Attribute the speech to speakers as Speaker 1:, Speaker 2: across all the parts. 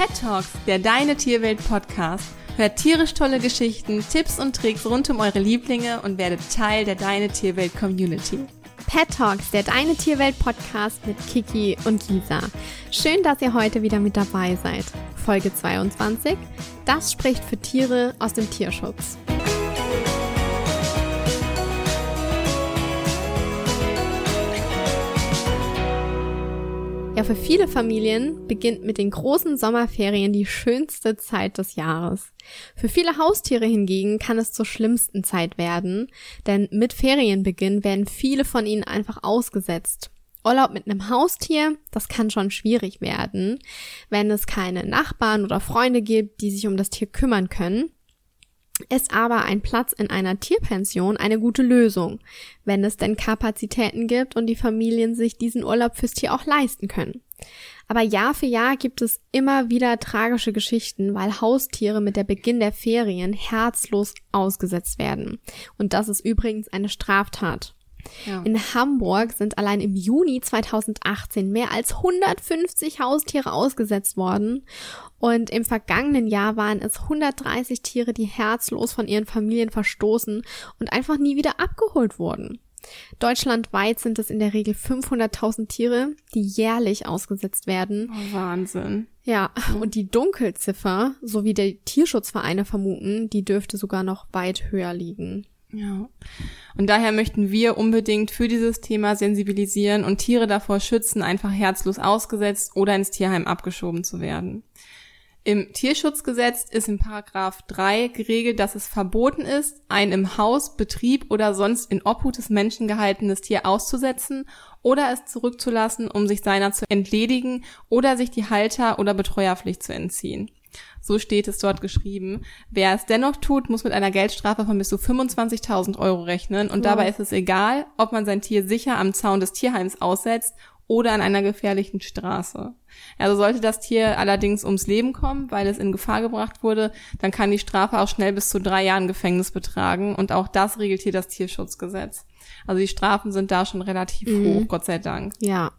Speaker 1: Pet Talks, der Deine Tierwelt Podcast. Hört tierisch tolle Geschichten, Tipps und Tricks rund um eure Lieblinge und werdet Teil der Deine Tierwelt Community.
Speaker 2: Pet Talks, der Deine Tierwelt Podcast mit Kiki und Lisa. Schön, dass ihr heute wieder mit dabei seid. Folge 22. Das spricht für Tiere aus dem Tierschutz. Ja, für viele Familien beginnt mit den großen Sommerferien die schönste Zeit des Jahres. Für viele Haustiere hingegen kann es zur schlimmsten Zeit werden, denn mit Ferienbeginn werden viele von ihnen einfach ausgesetzt. Urlaub mit einem Haustier, das kann schon schwierig werden, wenn es keine Nachbarn oder Freunde gibt, die sich um das Tier kümmern können ist aber ein Platz in einer Tierpension eine gute Lösung, wenn es denn Kapazitäten gibt und die Familien sich diesen Urlaub fürs Tier auch leisten können. Aber Jahr für Jahr gibt es immer wieder tragische Geschichten, weil Haustiere mit der Beginn der Ferien herzlos ausgesetzt werden. Und das ist übrigens eine Straftat. Ja. In Hamburg sind allein im Juni 2018 mehr als 150 Haustiere ausgesetzt worden und im vergangenen Jahr waren es 130 Tiere, die herzlos von ihren Familien verstoßen und einfach nie wieder abgeholt wurden. Deutschlandweit sind es in der Regel 500.000 Tiere, die jährlich ausgesetzt werden.
Speaker 1: Oh, Wahnsinn.
Speaker 2: Ja, und die Dunkelziffer, so wie die Tierschutzvereine vermuten, die dürfte sogar noch weit höher liegen.
Speaker 1: Ja. Und daher möchten wir unbedingt für dieses Thema sensibilisieren und Tiere davor schützen, einfach herzlos ausgesetzt oder ins Tierheim abgeschoben zu werden. Im Tierschutzgesetz ist in Paragraph 3 geregelt, dass es verboten ist, ein im Haus, Betrieb oder sonst in Obhut des Menschen gehaltenes Tier auszusetzen oder es zurückzulassen, um sich seiner zu entledigen oder sich die Halter- oder Betreuerpflicht zu entziehen. So steht es dort geschrieben. Wer es dennoch tut, muss mit einer Geldstrafe von bis zu 25.000 Euro rechnen. Und wow. dabei ist es egal, ob man sein Tier sicher am Zaun des Tierheims aussetzt oder an einer gefährlichen Straße. Also sollte das Tier allerdings ums Leben kommen, weil es in Gefahr gebracht wurde, dann kann die Strafe auch schnell bis zu drei Jahren Gefängnis betragen und auch das regelt hier das Tierschutzgesetz. Also die Strafen sind da schon relativ mhm. hoch, Gott sei Dank.
Speaker 2: Ja.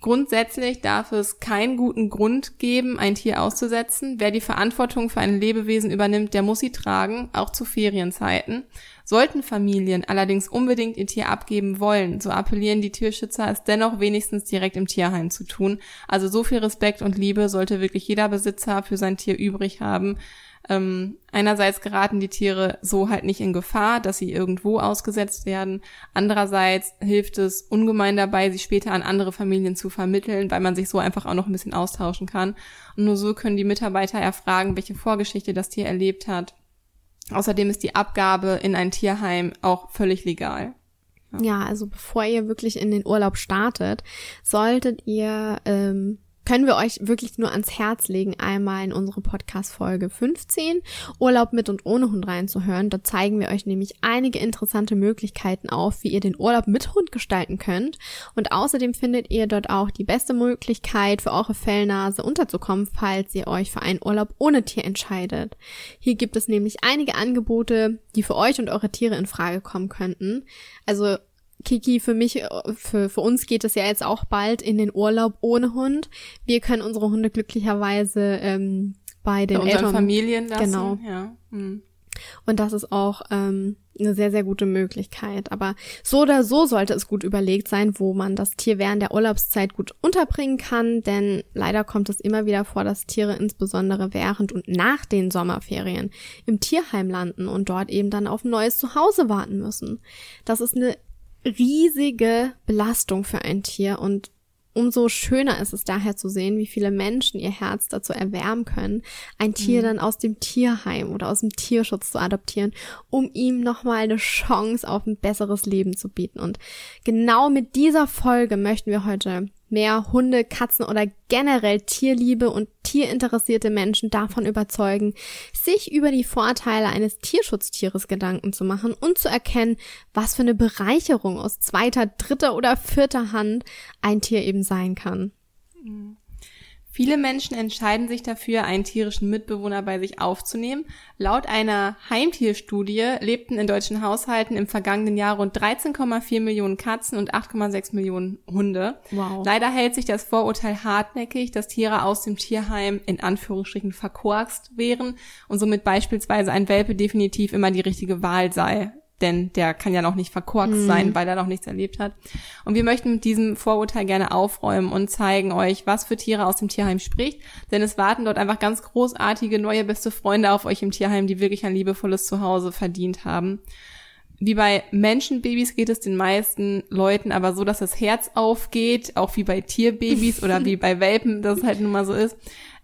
Speaker 1: Grundsätzlich darf es keinen guten Grund geben, ein Tier auszusetzen. Wer die Verantwortung für ein Lebewesen übernimmt, der muss sie tragen, auch zu Ferienzeiten. Sollten Familien allerdings unbedingt ihr Tier abgeben wollen, so appellieren die Tierschützer, es dennoch wenigstens direkt im Tierheim zu tun. Also so viel Respekt und Liebe sollte wirklich jeder Besitzer für sein Tier übrig haben. Ähm, einerseits geraten die Tiere so halt nicht in Gefahr, dass sie irgendwo ausgesetzt werden. Andererseits hilft es ungemein dabei, sie später an andere Familien zu vermitteln, weil man sich so einfach auch noch ein bisschen austauschen kann. Und nur so können die Mitarbeiter erfragen, welche Vorgeschichte das Tier erlebt hat. Außerdem ist die Abgabe in ein Tierheim auch völlig legal.
Speaker 2: Ja. also bevor ihr wirklich in den Urlaub startet, solltet ihr ähm, können wir euch wirklich nur ans Herz legen, einmal in unsere Podcast-Folge 15 Urlaub mit und ohne Hund reinzuhören. Da zeigen wir euch nämlich einige interessante Möglichkeiten auf, wie ihr den Urlaub mit Hund gestalten könnt. Und außerdem findet ihr dort auch die beste Möglichkeit für eure Fellnase unterzukommen, falls ihr euch für einen Urlaub ohne Tier entscheidet. Hier gibt es nämlich einige Angebote, die für euch und eure Tiere in Frage kommen könnten. Also Kiki, für mich, äh, für, für uns geht es ja jetzt auch bald in den Urlaub ohne Hund. Wir können unsere Hunde glücklicherweise ähm, bei den
Speaker 1: bei
Speaker 2: Eltern
Speaker 1: Familien lassen.
Speaker 2: Genau.
Speaker 1: Ja. Hm.
Speaker 2: Und das ist auch ähm, eine sehr, sehr gute Möglichkeit. Aber so oder so sollte es gut überlegt sein, wo man das Tier während der Urlaubszeit gut unterbringen kann, denn leider kommt es immer wieder vor, dass Tiere insbesondere während und nach den Sommerferien im Tierheim landen und dort eben dann auf ein neues Zuhause warten müssen. Das ist eine riesige Belastung für ein Tier und umso schöner ist es daher zu sehen, wie viele Menschen ihr Herz dazu erwärmen können, ein Tier mhm. dann aus dem Tierheim oder aus dem Tierschutz zu adoptieren, um ihm nochmal eine Chance auf ein besseres Leben zu bieten. Und genau mit dieser Folge möchten wir heute mehr Hunde, Katzen oder generell Tierliebe und tierinteressierte Menschen davon überzeugen, sich über die Vorteile eines Tierschutztieres Gedanken zu machen und zu erkennen, was für eine Bereicherung aus zweiter, dritter oder vierter Hand ein Tier eben sein kann.
Speaker 1: Viele Menschen entscheiden sich dafür, einen tierischen Mitbewohner bei sich aufzunehmen. Laut einer Heimtierstudie lebten in deutschen Haushalten im vergangenen Jahr rund 13,4 Millionen Katzen und 8,6 Millionen Hunde. Wow. Leider hält sich das Vorurteil hartnäckig, dass Tiere aus dem Tierheim in Anführungsstrichen verkorkst wären und somit beispielsweise ein Welpe definitiv immer die richtige Wahl sei denn der kann ja noch nicht verkorkst mhm. sein, weil er noch nichts erlebt hat. Und wir möchten mit diesem Vorurteil gerne aufräumen und zeigen euch, was für Tiere aus dem Tierheim spricht, denn es warten dort einfach ganz großartige neue beste Freunde auf euch im Tierheim, die wirklich ein liebevolles Zuhause verdient haben. Wie bei Menschenbabys geht es den meisten Leuten aber so, dass das Herz aufgeht, auch wie bei Tierbabys oder wie bei Welpen, das halt nun mal so ist,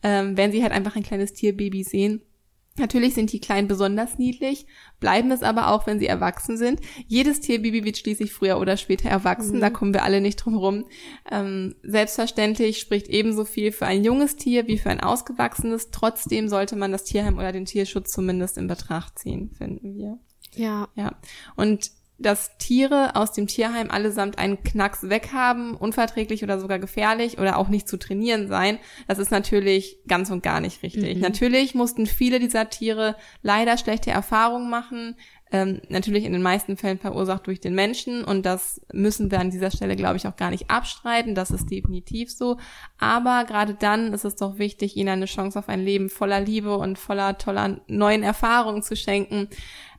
Speaker 1: ähm, wenn sie halt einfach ein kleines Tierbaby sehen. Natürlich sind die Kleinen besonders niedlich, bleiben es aber auch, wenn sie erwachsen sind. Jedes Tierbaby wird schließlich früher oder später erwachsen, mhm. da kommen wir alle nicht drum rum. Ähm, selbstverständlich spricht ebenso viel für ein junges Tier wie für ein ausgewachsenes. Trotzdem sollte man das Tierheim oder den Tierschutz zumindest in Betracht ziehen, finden wir.
Speaker 2: Ja.
Speaker 1: Ja. Und dass Tiere aus dem Tierheim allesamt einen Knacks weghaben, unverträglich oder sogar gefährlich oder auch nicht zu trainieren sein, das ist natürlich ganz und gar nicht richtig. Mhm. Natürlich mussten viele dieser Tiere leider schlechte Erfahrungen machen, ähm, natürlich in den meisten Fällen verursacht durch den Menschen und das müssen wir an dieser Stelle, glaube ich, auch gar nicht abstreiten. Das ist definitiv so. Aber gerade dann ist es doch wichtig, ihnen eine Chance auf ein Leben voller Liebe und voller toller neuen Erfahrungen zu schenken.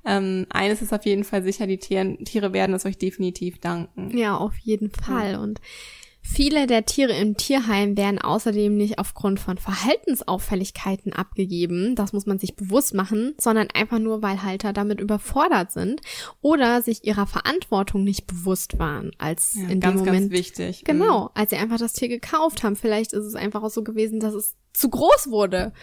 Speaker 1: Ähm, eines ist auf jeden Fall sicher, die Tiere, Tiere werden es euch definitiv danken.
Speaker 2: Ja, auf jeden Fall. Und Viele der Tiere im Tierheim werden außerdem nicht aufgrund von Verhaltensauffälligkeiten abgegeben, das muss man sich bewusst machen, sondern einfach nur, weil Halter damit überfordert sind oder sich ihrer Verantwortung nicht bewusst waren, als ja, in
Speaker 1: ganz,
Speaker 2: dem Moment.
Speaker 1: Ganz wichtig.
Speaker 2: Genau, mhm. als sie einfach das Tier gekauft haben. Vielleicht ist es einfach auch so gewesen, dass es zu groß wurde.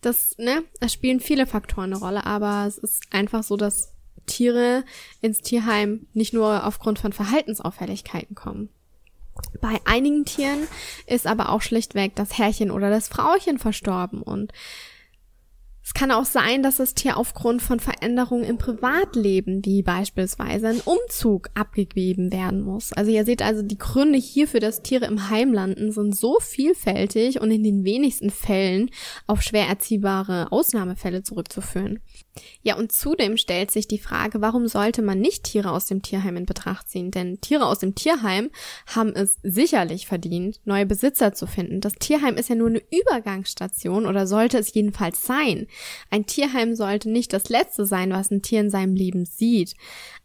Speaker 2: Das, ne, da spielen viele Faktoren eine Rolle, aber es ist einfach so, dass Tiere ins Tierheim nicht nur aufgrund von Verhaltensauffälligkeiten kommen. Bei einigen Tieren ist aber auch schlichtweg das Herrchen oder das Frauchen verstorben und es kann auch sein, dass das Tier aufgrund von Veränderungen im Privatleben, wie beispielsweise ein Umzug, abgegeben werden muss. Also ihr seht also, die Gründe hierfür, dass Tiere im Heim landen, sind so vielfältig und in den wenigsten Fällen auf schwer erziehbare Ausnahmefälle zurückzuführen. Ja, und zudem stellt sich die Frage, warum sollte man nicht Tiere aus dem Tierheim in Betracht ziehen? Denn Tiere aus dem Tierheim haben es sicherlich verdient, neue Besitzer zu finden. Das Tierheim ist ja nur eine Übergangsstation oder sollte es jedenfalls sein. Ein Tierheim sollte nicht das Letzte sein, was ein Tier in seinem Leben sieht.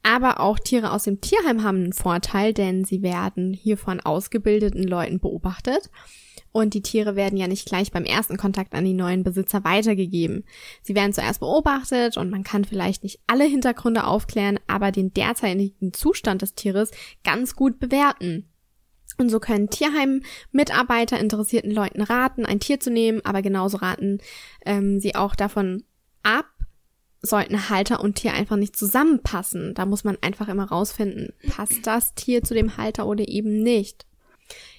Speaker 2: Aber auch Tiere aus dem Tierheim haben einen Vorteil, denn sie werden hier von ausgebildeten Leuten beobachtet. Und die Tiere werden ja nicht gleich beim ersten Kontakt an die neuen Besitzer weitergegeben. Sie werden zuerst beobachtet und man kann vielleicht nicht alle Hintergründe aufklären, aber den derzeitigen Zustand des Tieres ganz gut bewerten. Und so können Tierheim-Mitarbeiter interessierten Leuten raten, ein Tier zu nehmen, aber genauso raten ähm, sie auch davon ab, sollten Halter und Tier einfach nicht zusammenpassen. Da muss man einfach immer rausfinden, passt das Tier zu dem Halter oder eben nicht.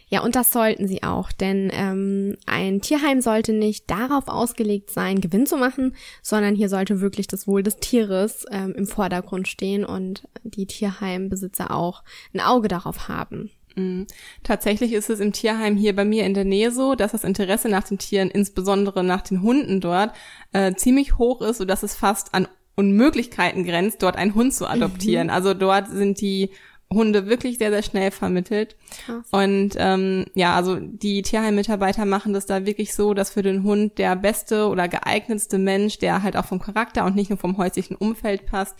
Speaker 2: Ja, und das sollten sie auch, denn ähm, ein Tierheim sollte nicht darauf ausgelegt sein, Gewinn zu machen, sondern hier sollte wirklich das Wohl des Tieres ähm, im Vordergrund stehen und die Tierheimbesitzer auch ein Auge darauf haben.
Speaker 1: Mhm. Tatsächlich ist es im Tierheim hier bei mir in der Nähe so, dass das Interesse nach den Tieren, insbesondere nach den Hunden dort, äh, ziemlich hoch ist, sodass es fast an Unmöglichkeiten grenzt, dort einen Hund zu adoptieren. Mhm. Also dort sind die Hunde wirklich sehr, sehr schnell vermittelt. Krass. Und ähm, ja, also die Tierheim-Mitarbeiter machen das da wirklich so, dass für den Hund der beste oder geeignetste Mensch, der halt auch vom Charakter und nicht nur vom häuslichen Umfeld passt,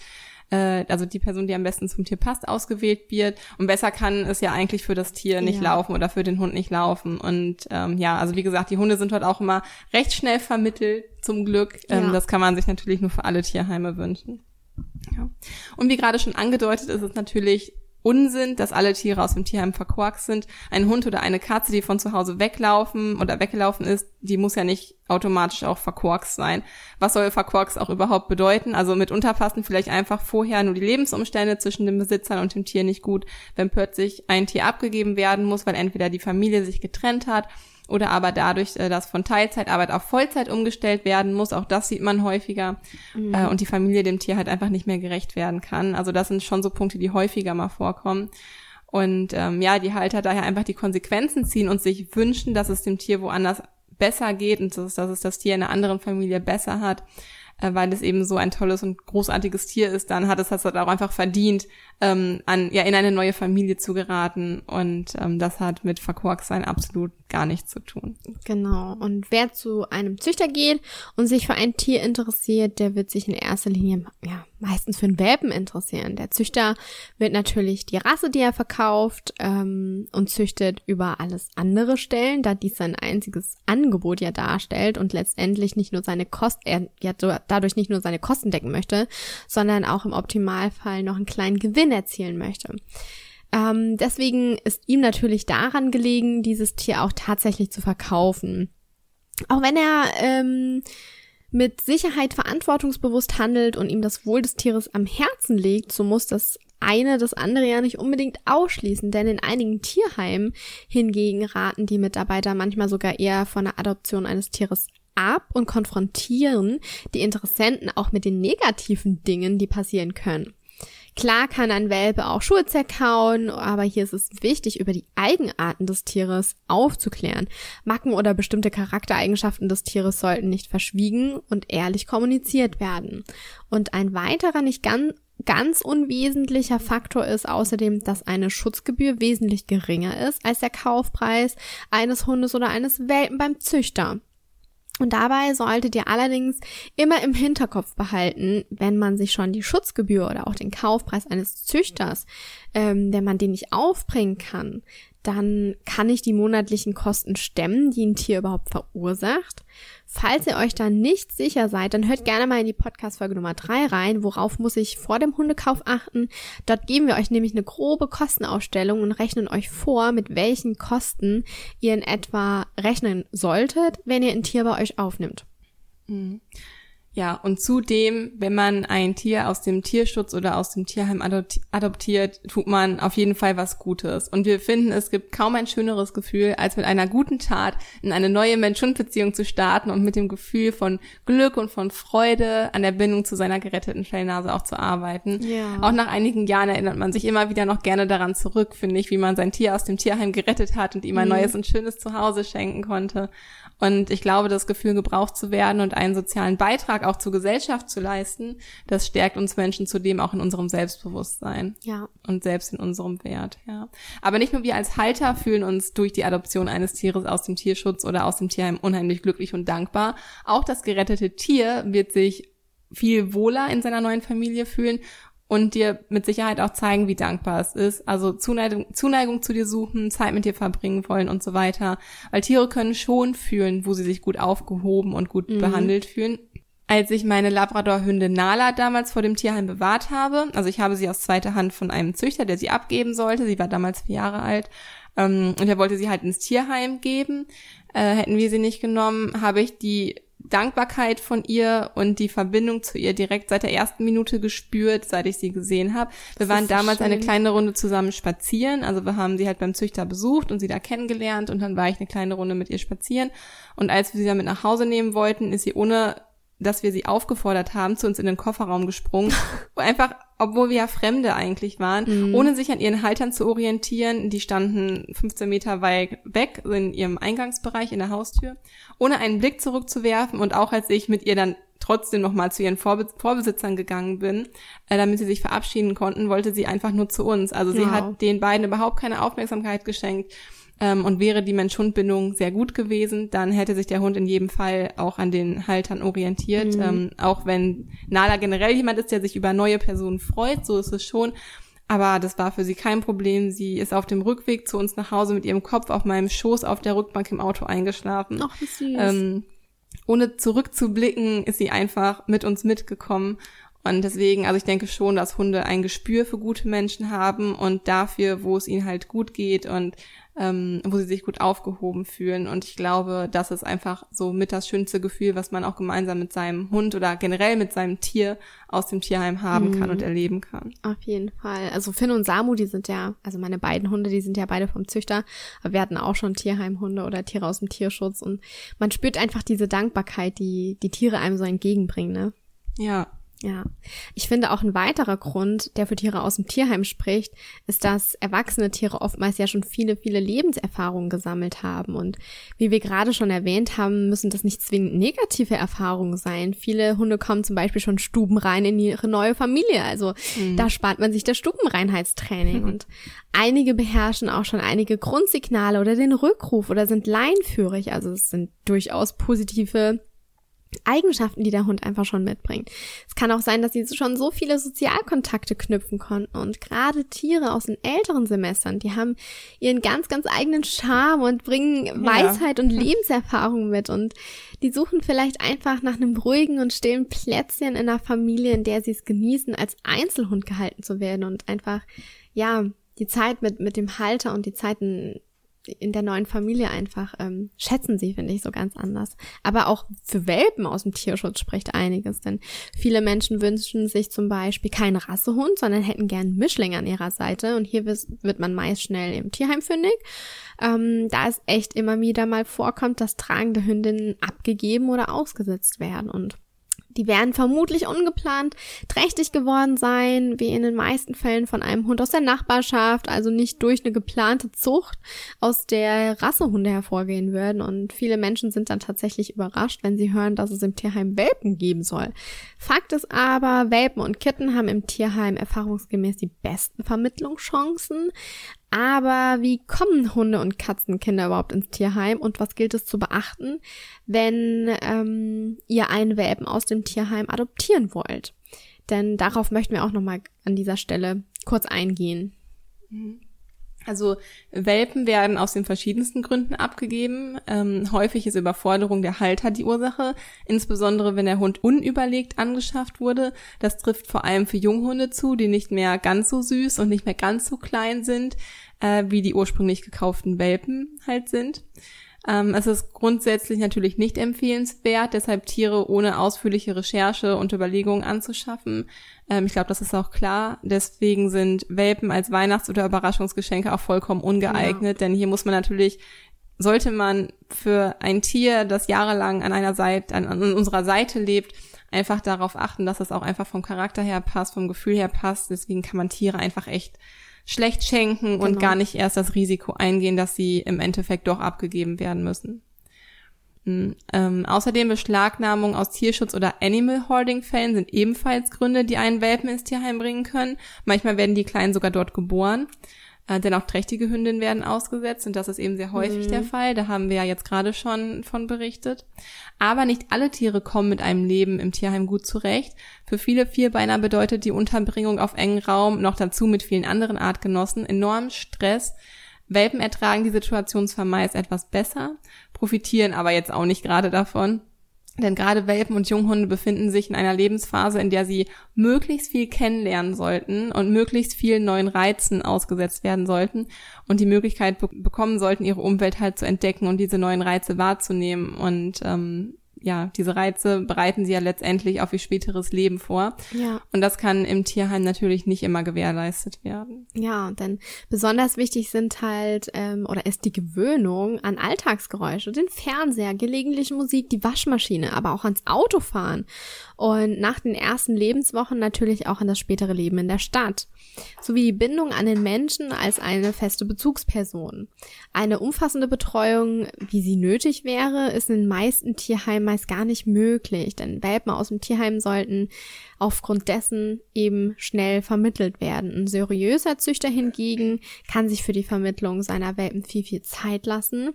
Speaker 1: äh, also die Person, die am besten zum Tier passt, ausgewählt wird. Und besser kann es ja eigentlich für das Tier nicht ja. laufen oder für den Hund nicht laufen. Und ähm, ja, also wie gesagt, die Hunde sind dort auch immer recht schnell vermittelt, zum Glück. Ähm, ja. Das kann man sich natürlich nur für alle Tierheime wünschen. Ja. Und wie gerade schon angedeutet, ist es natürlich Unsinn, dass alle Tiere aus dem Tierheim verkorkst sind. Ein Hund oder eine Katze, die von zu Hause weglaufen oder weggelaufen ist, die muss ja nicht automatisch auch verkorkst sein. Was soll verkorkst auch überhaupt bedeuten? Also mitunter passen vielleicht einfach vorher nur die Lebensumstände zwischen den Besitzern und dem Tier nicht gut, wenn plötzlich ein Tier abgegeben werden muss, weil entweder die Familie sich getrennt hat oder aber dadurch, äh, dass von Teilzeitarbeit auf Vollzeit umgestellt werden muss. Auch das sieht man häufiger. Mhm. Äh, und die Familie dem Tier halt einfach nicht mehr gerecht werden kann. Also das sind schon so Punkte, die häufiger mal vorkommen. Und ähm, ja, die Halter daher einfach die Konsequenzen ziehen und sich wünschen, dass es dem Tier woanders besser geht und dass, dass es das Tier in einer anderen Familie besser hat, äh, weil es eben so ein tolles und großartiges Tier ist, dann hat es das halt auch einfach verdient, ähm, an, ja, in eine neue Familie zu geraten. Und ähm, das hat mit Verkorksein absolut gar nichts zu tun.
Speaker 2: Genau. Und wer zu einem Züchter geht und sich für ein Tier interessiert, der wird sich in erster Linie ja, meistens für einen Welpen interessieren. Der Züchter wird natürlich die Rasse, die er verkauft, ähm, und züchtet über alles andere stellen, da dies sein einziges Angebot ja darstellt und letztendlich nicht nur seine Kosten, er ja dadurch nicht nur seine Kosten decken möchte, sondern auch im Optimalfall noch einen kleinen Gewinn erzielen möchte. Ähm, deswegen ist ihm natürlich daran gelegen, dieses Tier auch tatsächlich zu verkaufen. Auch wenn er ähm, mit Sicherheit verantwortungsbewusst handelt und ihm das Wohl des Tieres am Herzen liegt, so muss das eine das andere ja nicht unbedingt ausschließen, denn in einigen Tierheimen hingegen raten die Mitarbeiter manchmal sogar eher von der Adoption eines Tieres ab und konfrontieren die Interessenten auch mit den negativen Dingen, die passieren können. Klar kann ein Welpe auch Schuhe zerkauen, aber hier ist es wichtig, über die Eigenarten des Tieres aufzuklären. Macken oder bestimmte Charaktereigenschaften des Tieres sollten nicht verschwiegen und ehrlich kommuniziert werden. Und ein weiterer nicht ganz Ganz unwesentlicher Faktor ist außerdem, dass eine Schutzgebühr wesentlich geringer ist als der Kaufpreis eines Hundes oder eines Welpen beim Züchter. Und dabei solltet ihr allerdings immer im Hinterkopf behalten, wenn man sich schon die Schutzgebühr oder auch den Kaufpreis eines Züchters, ähm, wenn man den nicht aufbringen kann, dann kann ich die monatlichen Kosten stemmen, die ein Tier überhaupt verursacht. Falls ihr euch da nicht sicher seid, dann hört gerne mal in die Podcast-Folge Nummer drei rein. Worauf muss ich vor dem Hundekauf achten? Dort geben wir euch nämlich eine grobe Kostenausstellung und rechnen euch vor, mit welchen Kosten ihr in etwa rechnen solltet, wenn ihr ein Tier bei euch aufnimmt.
Speaker 1: Mhm. Ja, und zudem, wenn man ein Tier aus dem Tierschutz oder aus dem Tierheim adoptiert, tut man auf jeden Fall was Gutes. Und wir finden, es gibt kaum ein schöneres Gefühl, als mit einer guten Tat in eine neue Mensch-Hund-Beziehung zu starten und mit dem Gefühl von Glück und von Freude an der Bindung zu seiner geretteten Fellnase auch zu arbeiten. Ja. Auch nach einigen Jahren erinnert man sich immer wieder noch gerne daran zurück, finde ich, wie man sein Tier aus dem Tierheim gerettet hat und ihm ein mhm. neues und schönes Zuhause schenken konnte. Und ich glaube, das Gefühl, gebraucht zu werden und einen sozialen Beitrag auch zur Gesellschaft zu leisten, das stärkt uns Menschen zudem auch in unserem Selbstbewusstsein.
Speaker 2: Ja.
Speaker 1: Und selbst in unserem Wert, ja. Aber nicht nur wir als Halter fühlen uns durch die Adoption eines Tieres aus dem Tierschutz oder aus dem Tierheim unheimlich glücklich und dankbar. Auch das gerettete Tier wird sich viel wohler in seiner neuen Familie fühlen und dir mit Sicherheit auch zeigen, wie dankbar es ist. Also Zuneigung, Zuneigung zu dir suchen, Zeit mit dir verbringen wollen und so weiter. Weil Tiere können schon fühlen, wo sie sich gut aufgehoben und gut mhm. behandelt fühlen. Als ich meine Labrador-Hündin Nala damals vor dem Tierheim bewahrt habe, also ich habe sie aus zweiter Hand von einem Züchter, der sie abgeben sollte, sie war damals vier Jahre alt, ähm, und er wollte sie halt ins Tierheim geben, äh, hätten wir sie nicht genommen, habe ich die Dankbarkeit von ihr und die Verbindung zu ihr direkt seit der ersten Minute gespürt, seit ich sie gesehen habe. Wir waren damals schön. eine kleine Runde zusammen spazieren, also wir haben sie halt beim Züchter besucht und sie da kennengelernt und dann war ich eine kleine Runde mit ihr spazieren und als wir sie damit nach Hause nehmen wollten, ist sie ohne dass wir sie aufgefordert haben, zu uns in den Kofferraum gesprungen, wo einfach, obwohl wir ja Fremde eigentlich waren, mhm. ohne sich an ihren Haltern zu orientieren, die standen 15 Meter weit weg in ihrem Eingangsbereich in der Haustür, ohne einen Blick zurückzuwerfen und auch als ich mit ihr dann trotzdem nochmal zu ihren Vorbe Vorbesitzern gegangen bin, äh, damit sie sich verabschieden konnten, wollte sie einfach nur zu uns. Also sie wow. hat den beiden überhaupt keine Aufmerksamkeit geschenkt. Ähm, und wäre die Mensch-Hund-Bindung sehr gut gewesen, dann hätte sich der Hund in jedem Fall auch an den Haltern orientiert. Mhm. Ähm, auch wenn Nala generell jemand ist, der sich über neue Personen freut, so ist es schon. Aber das war für sie kein Problem. Sie ist auf dem Rückweg zu uns nach Hause mit ihrem Kopf auf meinem Schoß auf der Rückbank im Auto eingeschlafen.
Speaker 2: Ach, wie süß. Ähm,
Speaker 1: ohne zurückzublicken, ist sie einfach mit uns mitgekommen und deswegen, also ich denke schon, dass Hunde ein Gespür für gute Menschen haben und dafür, wo es ihnen halt gut geht und ähm, wo sie sich gut aufgehoben fühlen. Und ich glaube, das ist einfach so mit das schönste Gefühl, was man auch gemeinsam mit seinem Hund oder generell mit seinem Tier aus dem Tierheim haben mhm. kann und erleben kann.
Speaker 2: Auf jeden Fall. Also Finn und Samu, die sind ja, also meine beiden Hunde, die sind ja beide vom Züchter, aber wir hatten auch schon Tierheimhunde oder Tiere aus dem Tierschutz und man spürt einfach diese Dankbarkeit, die die Tiere einem so entgegenbringen, ne?
Speaker 1: Ja,
Speaker 2: Ja, ich finde auch ein weiterer Grund, der für Tiere aus dem Tierheim spricht, ist, dass erwachsene Tiere oftmals ja schon viele, viele Lebenserfahrungen gesammelt haben. Und wie wir gerade schon erwähnt haben, müssen das nicht zwingend negative Erfahrungen sein. Viele Hunde kommen zum Beispiel schon stubenrein in ihre neue Familie. Also mhm. da spart man sich das Stubenreinheitstraining. Mhm. Und einige beherrschen auch schon einige Grundsignale oder den Rückruf oder sind leinführig. Also es sind durchaus positive Eigenschaften, die der Hund einfach schon mitbringt. Es kann auch sein, dass sie schon so viele Sozialkontakte knüpfen konnten und gerade Tiere aus den älteren Semestern, die haben ihren ganz, ganz eigenen Charme und bringen ja. Weisheit und Lebenserfahrung mit und die suchen vielleicht einfach nach einem ruhigen und stillen Plätzchen in einer Familie, in der sie es genießen, als Einzelhund gehalten zu werden und einfach, ja, die Zeit mit, mit dem Halter und die Zeiten in der neuen Familie einfach ähm, schätzen sie, finde ich, so ganz anders. Aber auch für Welpen aus dem Tierschutz spricht einiges, denn viele Menschen wünschen sich zum Beispiel keinen Rassehund, sondern hätten gern Mischling an ihrer Seite. Und hier wird man meist schnell im Tierheim fündig, ähm, da es echt immer wieder mal vorkommt, dass tragende Hündinnen abgegeben oder ausgesetzt werden. Und die werden vermutlich ungeplant trächtig geworden sein, wie in den meisten Fällen von einem Hund aus der Nachbarschaft, also nicht durch eine geplante Zucht aus der Rassehunde hervorgehen würden. Und viele Menschen sind dann tatsächlich überrascht, wenn sie hören, dass es im Tierheim Welpen geben soll. Fakt ist aber, Welpen und Kitten haben im Tierheim erfahrungsgemäß die besten Vermittlungschancen. Aber wie kommen Hunde und Katzenkinder überhaupt ins Tierheim und was gilt es zu beachten, wenn ähm, ihr einen Welpen aus dem Tierheim adoptieren wollt? Denn darauf möchten wir auch nochmal an dieser Stelle kurz eingehen.
Speaker 1: Mhm. Also Welpen werden aus den verschiedensten Gründen abgegeben. Ähm, häufig ist Überforderung der Halter die Ursache, insbesondere wenn der Hund unüberlegt angeschafft wurde. Das trifft vor allem für Junghunde zu, die nicht mehr ganz so süß und nicht mehr ganz so klein sind, äh, wie die ursprünglich gekauften Welpen halt sind. Ähm, es ist grundsätzlich natürlich nicht empfehlenswert, deshalb Tiere ohne ausführliche Recherche und Überlegungen anzuschaffen. Ähm, ich glaube, das ist auch klar. Deswegen sind Welpen als Weihnachts- oder Überraschungsgeschenke auch vollkommen ungeeignet, ja. denn hier muss man natürlich sollte man für ein Tier, das jahrelang an einer Seite, an, an unserer Seite lebt, einfach darauf achten, dass es auch einfach vom Charakter her passt, vom Gefühl her passt. Deswegen kann man Tiere einfach echt schlecht schenken genau. und gar nicht erst das Risiko eingehen, dass sie im Endeffekt doch abgegeben werden müssen. Mhm. Ähm, außerdem Beschlagnahmung aus Tierschutz- oder Animal Hoarding-Fällen sind ebenfalls Gründe, die einen Welpen ins Tierheim bringen können. Manchmal werden die Kleinen sogar dort geboren. Äh, denn auch trächtige Hündinnen werden ausgesetzt und das ist eben sehr häufig mhm. der Fall. Da haben wir ja jetzt gerade schon von berichtet. Aber nicht alle Tiere kommen mit einem Leben im Tierheim gut zurecht. Für viele Vierbeiner bedeutet die Unterbringung auf engen Raum noch dazu mit vielen anderen Artgenossen enormen Stress. Welpen ertragen die Situation zwar meist etwas besser, profitieren aber jetzt auch nicht gerade davon. Denn gerade Welpen und Junghunde befinden sich in einer Lebensphase, in der sie möglichst viel kennenlernen sollten und möglichst vielen neuen Reizen ausgesetzt werden sollten und die Möglichkeit be bekommen sollten, ihre Umwelt halt zu entdecken und diese neuen Reize wahrzunehmen. Und ähm, ja, diese Reize bereiten sie ja letztendlich auf ihr späteres Leben vor. Ja. Und das kann im Tierheim natürlich nicht immer gewährleistet werden.
Speaker 2: Ja, denn besonders wichtig sind halt, ähm, oder ist die Gewöhnung an Alltagsgeräusche, den Fernseher, gelegentlich Musik, die Waschmaschine, aber auch ans Autofahren. Und nach den ersten Lebenswochen natürlich auch an das spätere Leben in der Stadt. Sowie die Bindung an den Menschen als eine feste Bezugsperson. Eine umfassende Betreuung, wie sie nötig wäre, ist in den meisten Tierheimen meist gar nicht möglich, denn Welpen aus dem Tierheim sollten aufgrund dessen eben schnell vermittelt werden. Ein seriöser Züchter hingegen kann sich für die Vermittlung seiner Welpen viel, viel Zeit lassen,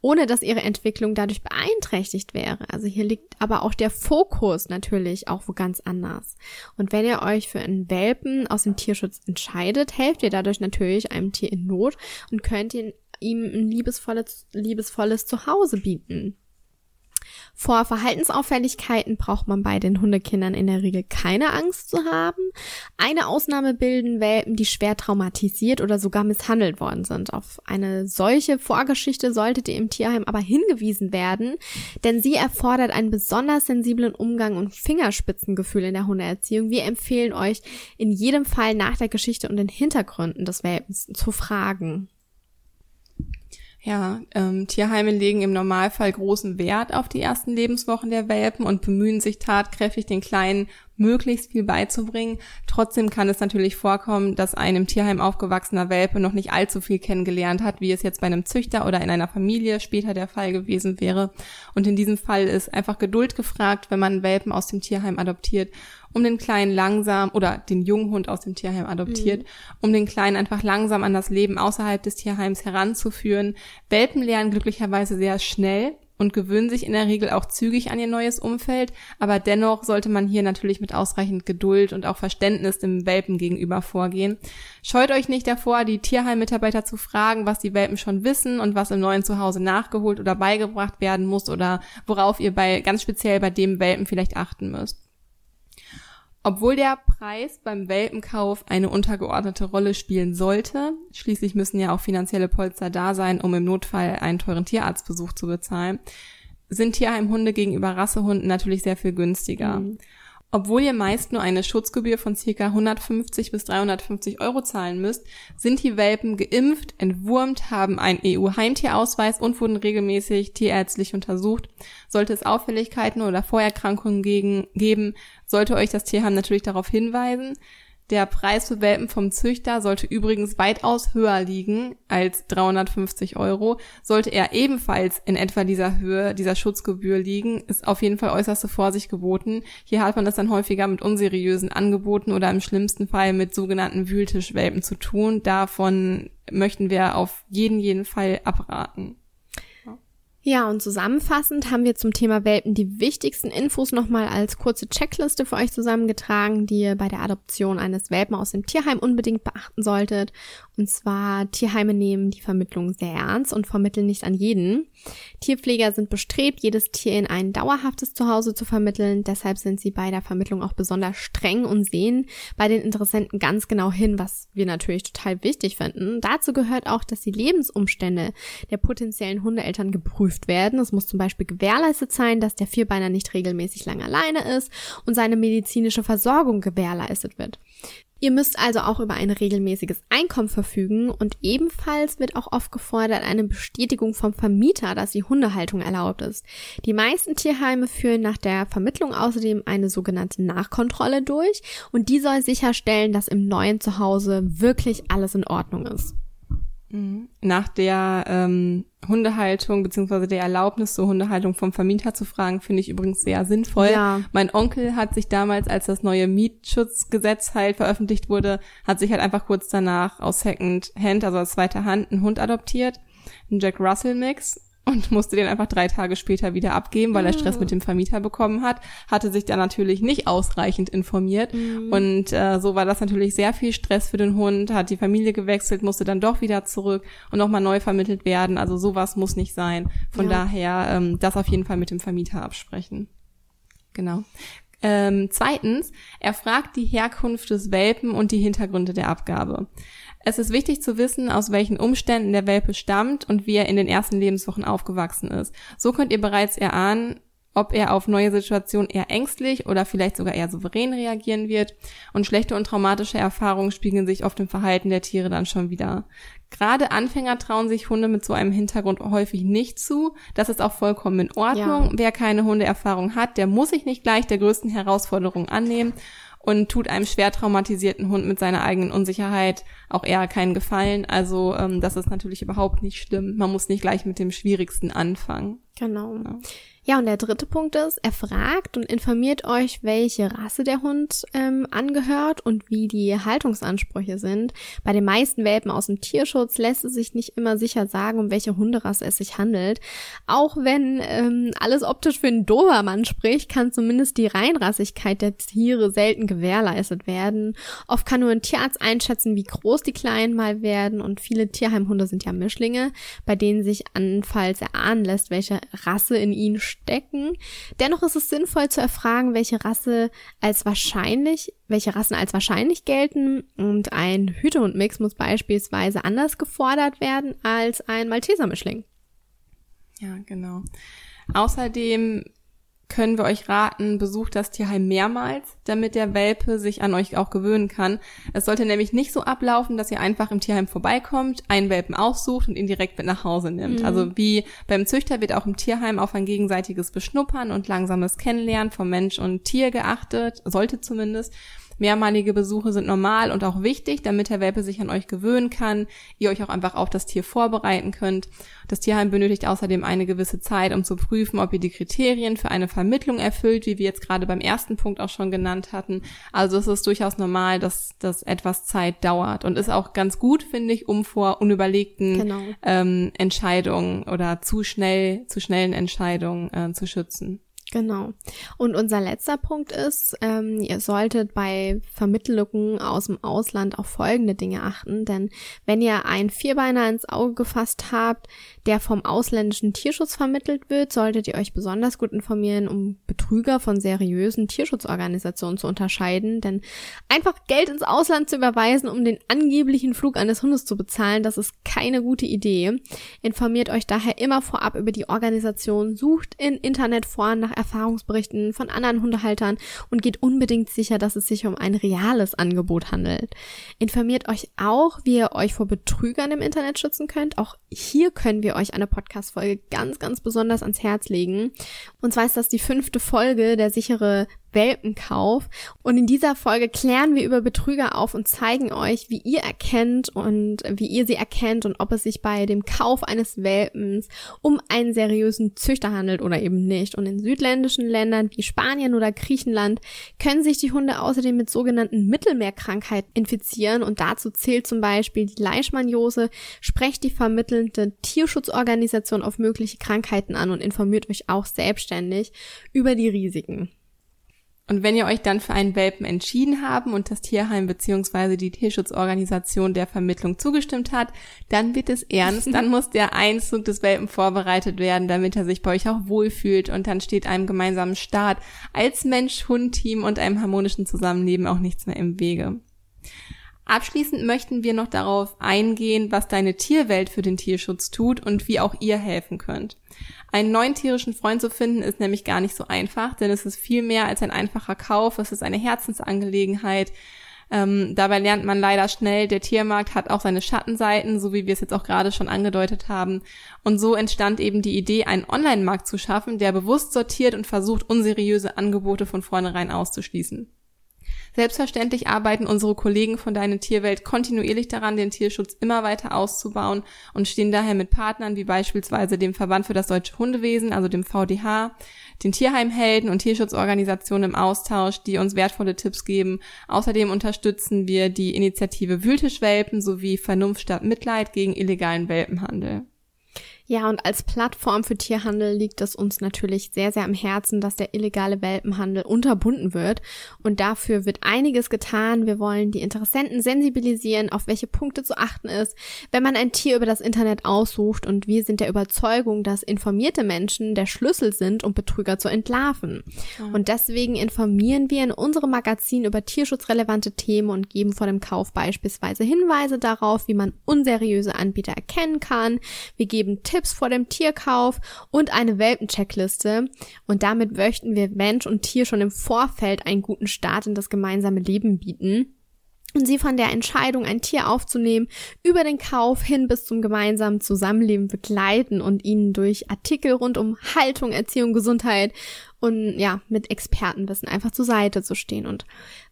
Speaker 2: ohne dass ihre Entwicklung dadurch beeinträchtigt wäre. Also hier liegt aber auch der Fokus natürlich auch wo ganz anders. Und wenn ihr euch für einen Welpen aus dem Tierschutz entscheidet, helft ihr dadurch natürlich einem Tier in Not und könnt ihm ein liebesvolles, liebesvolles Zuhause bieten. Vor Verhaltensauffälligkeiten braucht man bei den Hundekindern in der Regel keine Angst zu haben. Eine Ausnahme bilden Welpen, die schwer traumatisiert oder sogar misshandelt worden sind. Auf eine solche Vorgeschichte solltet ihr im Tierheim aber hingewiesen werden, denn sie erfordert einen besonders sensiblen Umgang und Fingerspitzengefühl in der Hundeerziehung. Wir empfehlen euch in jedem Fall nach der Geschichte und den Hintergründen des Welpens zu fragen.
Speaker 1: Ja, ähm, Tierheime legen im Normalfall großen Wert auf die ersten Lebenswochen der Welpen und bemühen sich tatkräftig, den Kleinen möglichst viel beizubringen. Trotzdem kann es natürlich vorkommen, dass ein im Tierheim aufgewachsener Welpe noch nicht allzu viel kennengelernt hat, wie es jetzt bei einem Züchter oder in einer Familie später der Fall gewesen wäre. Und in diesem Fall ist einfach Geduld gefragt, wenn man Welpen aus dem Tierheim adoptiert, um den Kleinen langsam oder den Junghund aus dem Tierheim adoptiert, mhm. um den Kleinen einfach langsam an das Leben außerhalb des Tierheims heranzuführen. Welpen lernen glücklicherweise sehr schnell und gewöhnen sich in der Regel auch zügig an ihr neues Umfeld, aber dennoch sollte man hier natürlich mit ausreichend Geduld und auch Verständnis dem Welpen gegenüber vorgehen. Scheut euch nicht davor, die Tierheimmitarbeiter zu fragen, was die Welpen schon wissen und was im neuen Zuhause nachgeholt oder beigebracht werden muss oder worauf ihr bei ganz speziell bei dem Welpen vielleicht achten müsst. Obwohl der Preis beim Welpenkauf eine untergeordnete Rolle spielen sollte, schließlich müssen ja auch finanzielle Polster da sein, um im Notfall einen teuren Tierarztbesuch zu bezahlen, sind Tierheimhunde gegenüber Rassehunden natürlich sehr viel günstiger. Mhm. Obwohl ihr meist nur eine Schutzgebühr von ca. 150 bis 350 Euro zahlen müsst, sind die Welpen geimpft, entwurmt, haben einen EU-Heimtierausweis und wurden regelmäßig tierärztlich untersucht. Sollte es Auffälligkeiten oder Vorerkrankungen geben, sollte euch das Tierheim natürlich darauf hinweisen. Der Preis für Welpen vom Züchter sollte übrigens weitaus höher liegen als 350 Euro. Sollte er ebenfalls in etwa dieser Höhe dieser Schutzgebühr liegen, ist auf jeden Fall äußerste Vorsicht geboten. Hier hat man es dann häufiger mit unseriösen Angeboten oder im schlimmsten Fall mit sogenannten Wühltischwelpen zu tun. Davon möchten wir auf jeden, jeden Fall abraten.
Speaker 2: Ja, und zusammenfassend haben wir zum Thema Welpen die wichtigsten Infos nochmal als kurze Checkliste für euch zusammengetragen, die ihr bei der Adoption eines Welpen aus dem Tierheim unbedingt beachten solltet. Und zwar Tierheime nehmen die Vermittlung sehr ernst und vermitteln nicht an jeden. Tierpfleger sind bestrebt, jedes Tier in ein dauerhaftes Zuhause zu vermitteln. Deshalb sind sie bei der Vermittlung auch besonders streng und sehen bei den Interessenten ganz genau hin, was wir natürlich total wichtig finden. Dazu gehört auch, dass die Lebensumstände der potenziellen Hundeeltern geprüft werden. Es muss zum Beispiel gewährleistet sein, dass der Vierbeiner nicht regelmäßig lang alleine ist und seine medizinische Versorgung gewährleistet wird. Ihr müsst also auch über ein regelmäßiges Einkommen verfügen und ebenfalls wird auch oft gefordert eine Bestätigung vom Vermieter, dass die Hundehaltung erlaubt ist. Die meisten Tierheime führen nach der Vermittlung außerdem eine sogenannte Nachkontrolle durch und die soll sicherstellen, dass im neuen Zuhause wirklich alles in Ordnung ist.
Speaker 1: Mhm. Nach der ähm, Hundehaltung beziehungsweise der Erlaubnis zur Hundehaltung vom Vermieter zu fragen, finde ich übrigens sehr sinnvoll. Ja. Mein Onkel hat sich damals, als das neue Mietschutzgesetz halt veröffentlicht wurde, hat sich halt einfach kurz danach aus Second Hand, also aus zweiter Hand, einen Hund adoptiert, einen Jack Russell Mix und musste den einfach drei Tage später wieder abgeben, weil er Stress mit dem Vermieter bekommen hat, hatte sich dann natürlich nicht ausreichend informiert mhm. und äh, so war das natürlich sehr viel Stress für den Hund, hat die Familie gewechselt, musste dann doch wieder zurück und nochmal neu vermittelt werden, also sowas muss nicht sein. Von ja. daher ähm, das auf jeden Fall mit dem Vermieter absprechen. Genau. Ähm, zweitens, er fragt die Herkunft des Welpen und die Hintergründe der Abgabe. Es ist wichtig zu wissen, aus welchen Umständen der Welpe stammt und wie er in den ersten Lebenswochen aufgewachsen ist. So könnt ihr bereits erahnen, ob er auf neue Situationen eher ängstlich oder vielleicht sogar eher souverän reagieren wird. Und schlechte und traumatische Erfahrungen spiegeln sich oft im Verhalten der Tiere dann schon wieder. Gerade Anfänger trauen sich Hunde mit so einem Hintergrund häufig nicht zu. Das ist auch vollkommen in Ordnung. Ja. Wer keine Hundeerfahrung hat, der muss sich nicht gleich der größten Herausforderung annehmen und tut einem schwer traumatisierten Hund mit seiner eigenen Unsicherheit auch eher keinen Gefallen. Also ähm, das ist natürlich überhaupt nicht schlimm. Man muss nicht gleich mit dem Schwierigsten anfangen.
Speaker 2: Genau. Ja. Ja, und der dritte Punkt ist, er fragt und informiert euch, welche Rasse der Hund ähm, angehört und wie die Haltungsansprüche sind. Bei den meisten Welpen aus dem Tierschutz lässt es sich nicht immer sicher sagen, um welche Hunderasse es sich handelt. Auch wenn ähm, alles optisch für einen Dobermann spricht, kann zumindest die Reinrassigkeit der Tiere selten gewährleistet werden. Oft kann nur ein Tierarzt einschätzen, wie groß die Kleinen mal werden und viele Tierheimhunde sind ja Mischlinge, bei denen sich anfalls erahnen lässt, welche Rasse in ihnen stecken. Dennoch ist es sinnvoll zu erfragen, welche Rasse als wahrscheinlich, welche Rassen als wahrscheinlich gelten und ein Hütehundmix muss beispielsweise anders gefordert werden als ein Malteser-Mischling.
Speaker 1: Ja, genau. Außerdem können wir euch raten, besucht das Tierheim mehrmals, damit der Welpe sich an euch auch gewöhnen kann. Es sollte nämlich nicht so ablaufen, dass ihr einfach im Tierheim vorbeikommt, einen Welpen aussucht und ihn direkt mit nach Hause nimmt. Mhm. Also wie beim Züchter wird auch im Tierheim auf ein gegenseitiges Beschnuppern und langsames Kennenlernen von Mensch und Tier geachtet, sollte zumindest. Mehrmalige Besuche sind normal und auch wichtig, damit der Welpe sich an euch gewöhnen kann, ihr euch auch einfach auf das Tier vorbereiten könnt. Das Tierheim benötigt außerdem eine gewisse Zeit, um zu prüfen, ob ihr die Kriterien für eine Vermittlung erfüllt, wie wir jetzt gerade beim ersten Punkt auch schon genannt hatten. Also es ist durchaus normal, dass das etwas Zeit dauert und ist auch ganz gut, finde ich, um vor unüberlegten genau. ähm, Entscheidungen oder zu schnell, zu schnellen Entscheidungen äh, zu schützen.
Speaker 2: Genau. Und unser letzter Punkt ist, ähm, ihr solltet bei Vermittlungen aus dem Ausland auf folgende Dinge achten, denn wenn ihr einen Vierbeiner ins Auge gefasst habt, der vom ausländischen Tierschutz vermittelt wird, solltet ihr euch besonders gut informieren, um Betrüger von seriösen Tierschutzorganisationen zu unterscheiden, denn einfach Geld ins Ausland zu überweisen, um den angeblichen Flug eines Hundes zu bezahlen, das ist keine gute Idee. Informiert euch daher immer vorab über die Organisation, sucht in Internetforen nach Erfahrungsberichten von anderen Hundehaltern und geht unbedingt sicher, dass es sich um ein reales Angebot handelt. Informiert euch auch, wie ihr euch vor Betrügern im Internet schützen könnt. Auch hier können wir euch eine Podcast-Folge ganz, ganz besonders ans Herz legen. Und zwar ist das die fünfte Folge, der sichere Welpenkauf. Und in dieser Folge klären wir über Betrüger auf und zeigen euch, wie ihr erkennt und wie ihr sie erkennt und ob es sich bei dem Kauf eines Welpens um einen seriösen Züchter handelt oder eben nicht. Und in südländischen Ländern wie Spanien oder Griechenland können sich die Hunde außerdem mit sogenannten Mittelmeerkrankheiten infizieren und dazu zählt zum Beispiel die Leishmaniose. Sprecht die vermittelnde Tierschutzorganisation auf mögliche Krankheiten an und informiert euch auch selbstständig über die Risiken.
Speaker 1: Und wenn ihr euch dann für einen Welpen entschieden haben und das Tierheim bzw. die Tierschutzorganisation der Vermittlung zugestimmt hat, dann wird es ernst. Dann muss der Einzug des Welpen vorbereitet werden, damit er sich bei euch auch wohlfühlt. Und dann steht einem gemeinsamen Start als Mensch-Hund-Team und einem harmonischen Zusammenleben auch nichts mehr im Wege. Abschließend möchten wir noch darauf eingehen, was deine Tierwelt für den Tierschutz tut und wie auch ihr helfen könnt. Einen neuen tierischen Freund zu finden ist nämlich gar nicht so einfach, denn es ist viel mehr als ein einfacher Kauf, es ist eine Herzensangelegenheit. Ähm, dabei lernt man leider schnell, der Tiermarkt hat auch seine Schattenseiten, so wie wir es jetzt auch gerade schon angedeutet haben. Und so entstand eben die Idee, einen Online-Markt zu schaffen, der bewusst sortiert und versucht, unseriöse Angebote von vornherein auszuschließen. Selbstverständlich arbeiten unsere Kollegen von Deine Tierwelt kontinuierlich daran, den Tierschutz immer weiter auszubauen und stehen daher mit Partnern wie beispielsweise dem Verband für das deutsche Hundewesen, also dem VDH, den Tierheimhelden und Tierschutzorganisationen im Austausch, die uns wertvolle Tipps geben. Außerdem unterstützen wir die Initiative Wühltischwelpen sowie Vernunft statt Mitleid gegen illegalen Welpenhandel.
Speaker 2: Ja, und als Plattform für Tierhandel liegt es uns natürlich sehr, sehr am Herzen, dass der illegale Welpenhandel unterbunden wird. Und dafür wird einiges getan. Wir wollen die Interessenten sensibilisieren, auf welche Punkte zu achten ist, wenn man ein Tier über das Internet aussucht. Und wir sind der Überzeugung, dass informierte Menschen der Schlüssel sind, um Betrüger zu entlarven. Ja. Und deswegen informieren wir in unserem Magazin über tierschutzrelevante Themen und geben vor dem Kauf beispielsweise Hinweise darauf, wie man unseriöse Anbieter erkennen kann. Wir geben Tipps Tipps vor dem Tierkauf und eine Welpencheckliste. Und damit möchten wir Mensch und Tier schon im Vorfeld einen guten Start in das gemeinsame Leben bieten und sie von der Entscheidung, ein Tier aufzunehmen, über den Kauf hin bis zum gemeinsamen Zusammenleben begleiten und ihnen durch Artikel rund um Haltung, Erziehung, Gesundheit und ja, mit Expertenwissen einfach zur Seite zu stehen. Und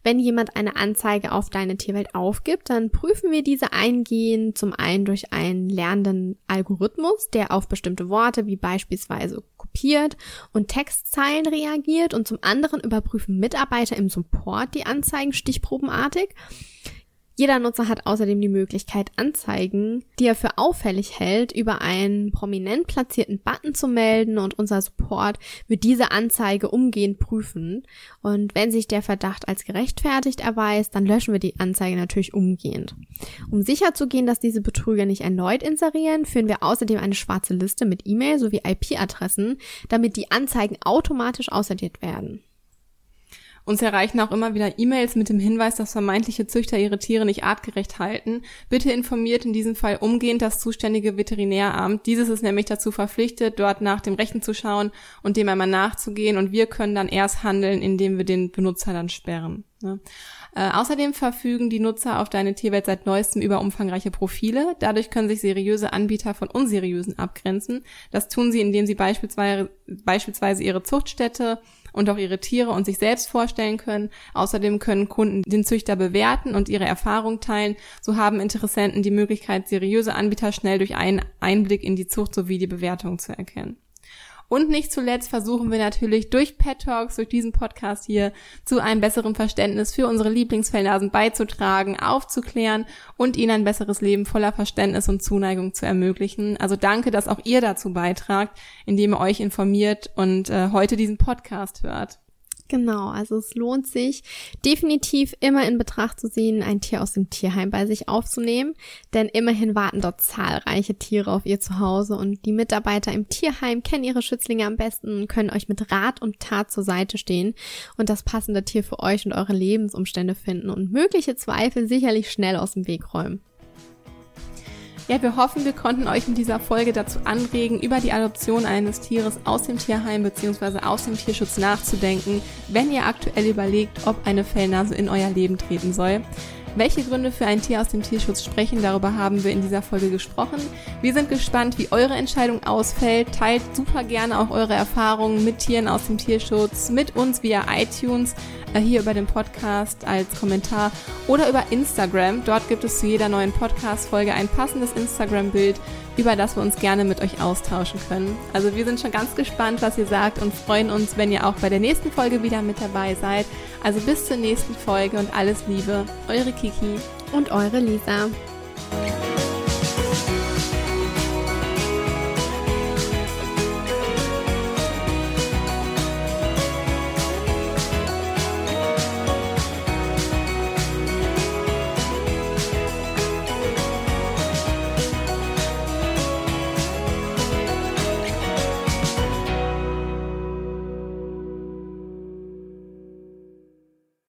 Speaker 2: wenn jemand eine Anzeige auf deine Tierwelt aufgibt, dann prüfen wir diese eingehend zum einen durch einen lernenden Algorithmus, der auf bestimmte Worte wie beispielsweise kopiert und Textzeilen reagiert und zum anderen überprüfen Mitarbeiter im Support die Anzeigen stichprobenartig. Jeder Nutzer hat außerdem die Möglichkeit, Anzeigen, die er für auffällig hält, über einen prominent platzierten Button zu melden und unser Support wird diese Anzeige umgehend prüfen. Und wenn sich der Verdacht als gerechtfertigt erweist, dann löschen wir die Anzeige natürlich umgehend. Um sicherzugehen, dass diese Betrüger nicht erneut inserieren, führen wir außerdem eine schwarze Liste mit E-Mail sowie IP-Adressen, damit die Anzeigen automatisch aussortiert werden.
Speaker 1: Uns erreichen auch immer wieder E-Mails mit dem Hinweis, dass vermeintliche Züchter ihre Tiere nicht artgerecht halten. Bitte informiert in diesem Fall umgehend das zuständige Veterinäramt. Dieses ist nämlich dazu verpflichtet, dort nach dem Rechten zu schauen und dem einmal nachzugehen. Und wir können dann erst handeln, indem wir den Benutzer dann sperren. Ne? Äh, außerdem verfügen die Nutzer auf Deine Tierwelt seit neuestem über umfangreiche Profile. Dadurch können sich seriöse Anbieter von unseriösen abgrenzen. Das tun sie, indem sie beispielsweise, beispielsweise ihre Zuchtstätte und auch ihre Tiere und sich selbst vorstellen können. Außerdem können Kunden den Züchter bewerten und ihre Erfahrung teilen. So haben Interessenten die Möglichkeit, seriöse Anbieter schnell durch einen Einblick in die Zucht sowie die Bewertung zu erkennen. Und nicht zuletzt versuchen wir natürlich durch Pet Talks, durch diesen Podcast hier, zu einem besseren Verständnis für unsere Lieblingsfellnasen beizutragen, aufzuklären und ihnen ein besseres Leben voller Verständnis und Zuneigung zu ermöglichen. Also danke, dass auch ihr dazu beitragt, indem ihr euch informiert und äh, heute diesen Podcast hört.
Speaker 2: Genau, also es lohnt sich definitiv immer in Betracht zu ziehen, ein Tier aus dem Tierheim bei sich aufzunehmen, denn immerhin warten dort zahlreiche Tiere auf ihr Zuhause und die Mitarbeiter im Tierheim kennen ihre Schützlinge am besten und können euch mit Rat und Tat zur Seite stehen und das passende Tier für euch und eure Lebensumstände finden und mögliche Zweifel sicherlich schnell aus dem Weg räumen.
Speaker 1: Ja, wir hoffen, wir konnten euch in dieser Folge dazu anregen, über die Adoption eines Tieres aus dem Tierheim bzw. aus dem Tierschutz nachzudenken, wenn ihr aktuell überlegt, ob eine Fellnase in euer Leben treten soll. Welche Gründe für ein Tier aus dem Tierschutz sprechen, darüber haben wir in dieser Folge gesprochen. Wir sind gespannt, wie eure Entscheidung ausfällt. Teilt super gerne auch eure Erfahrungen mit Tieren aus dem Tierschutz mit uns via iTunes, hier über den Podcast als Kommentar oder über Instagram. Dort gibt es zu jeder neuen Podcast-Folge ein passendes Instagram-Bild, über das wir uns gerne mit euch austauschen können. Also wir sind schon ganz gespannt, was ihr sagt und freuen uns, wenn ihr auch bei der nächsten Folge wieder mit dabei seid. Also bis zur nächsten Folge und alles Liebe, eure Kiki
Speaker 2: und eure Lisa.